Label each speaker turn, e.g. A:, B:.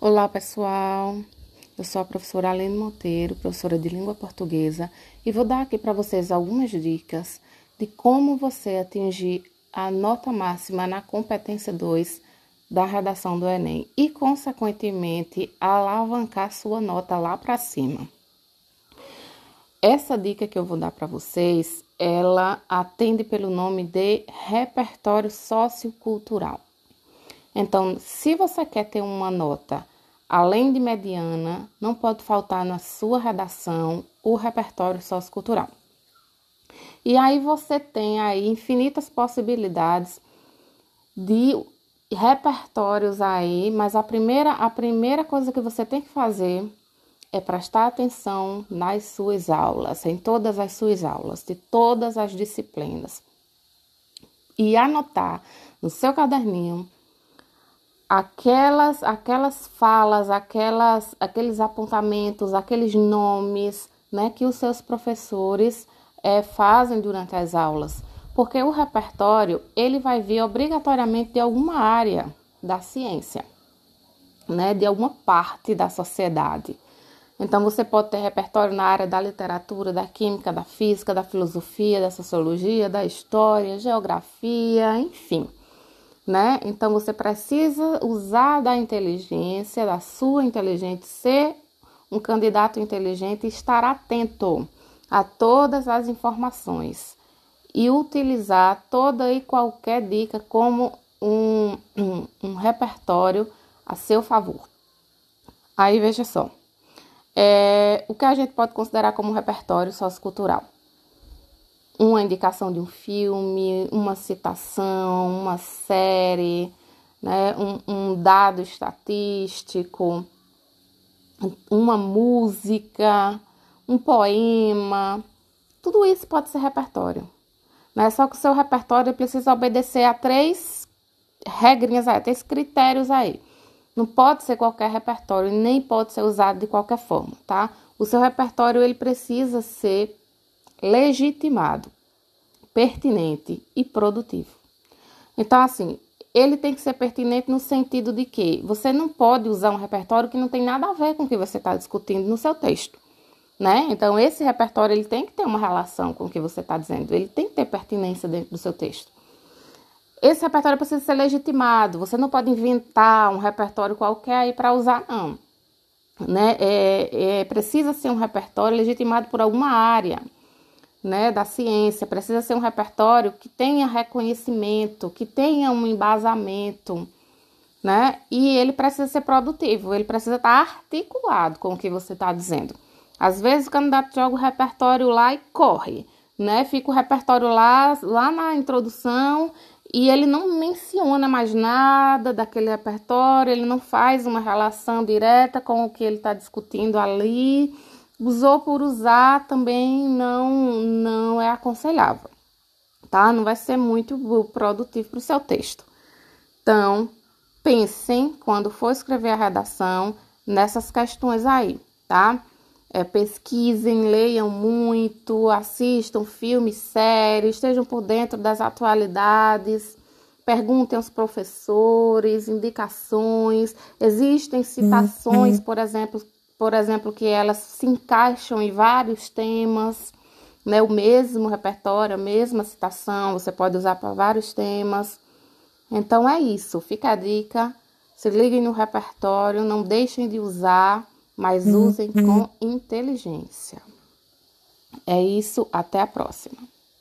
A: Olá, pessoal. Eu sou a professora Aline Monteiro, professora de língua portuguesa, e vou dar aqui para vocês algumas dicas de como você atingir a nota máxima na competência 2 da redação do Enem e, consequentemente, alavancar sua nota lá para cima. Essa dica que eu vou dar para vocês, ela atende pelo nome de repertório sociocultural. Então, se você quer ter uma nota além de mediana, não pode faltar na sua redação o repertório sociocultural. E aí você tem aí infinitas possibilidades de repertórios aí, mas a primeira a primeira coisa que você tem que fazer é prestar atenção nas suas aulas, em todas as suas aulas, de todas as disciplinas. E anotar no seu caderninho aquelas aquelas falas, aquelas aqueles apontamentos, aqueles nomes, né, que os seus professores é, fazem durante as aulas, porque o repertório ele vai vir obrigatoriamente de alguma área da ciência, né, de alguma parte da sociedade. Então você pode ter repertório na área da literatura, da química, da física, da filosofia, da sociologia, da história, geografia, enfim né? Então você precisa usar da inteligência, da sua inteligência, ser um candidato inteligente e estar atento a todas as informações e utilizar toda e qualquer dica como um, um, um repertório a seu favor. Aí veja só, é, o que a gente pode considerar como repertório sociocultural? Uma indicação de um filme, uma citação, uma série, né, um, um dado estatístico, uma música, um poema, tudo isso pode ser repertório. Né? Só que o seu repertório precisa obedecer a três regrinhas aí, três critérios aí. Não pode ser qualquer repertório, nem pode ser usado de qualquer forma, tá? O seu repertório ele precisa ser legitimado, pertinente e produtivo. Então, assim, ele tem que ser pertinente no sentido de que você não pode usar um repertório que não tem nada a ver com o que você está discutindo no seu texto, né? Então, esse repertório ele tem que ter uma relação com o que você está dizendo, ele tem que ter pertinência dentro do seu texto. Esse repertório precisa ser legitimado, você não pode inventar um repertório qualquer aí para usar, não. Né? É, é, precisa ser um repertório legitimado por alguma área né, da ciência, precisa ser um repertório que tenha reconhecimento, que tenha um embasamento, né? E ele precisa ser produtivo, ele precisa estar articulado com o que você está dizendo. Às vezes o candidato joga o repertório lá e corre, né? Fica o repertório lá, lá na introdução e ele não menciona mais nada daquele repertório, ele não faz uma relação direta com o que ele está discutindo ali Usou por usar também não, não é aconselhável, tá? Não vai ser muito produtivo para o seu texto. Então, pensem quando for escrever a redação nessas questões aí, tá? É, pesquisem, leiam muito, assistam filmes, séries, estejam por dentro das atualidades, perguntem aos professores, indicações. Existem citações, uhum. por exemplo, por exemplo, que elas se encaixam em vários temas, né? O mesmo repertório, a mesma citação, você pode usar para vários temas. Então é isso, fica a dica. Se liguem no repertório, não deixem de usar, mas uhum. usem com inteligência. É isso, até a próxima.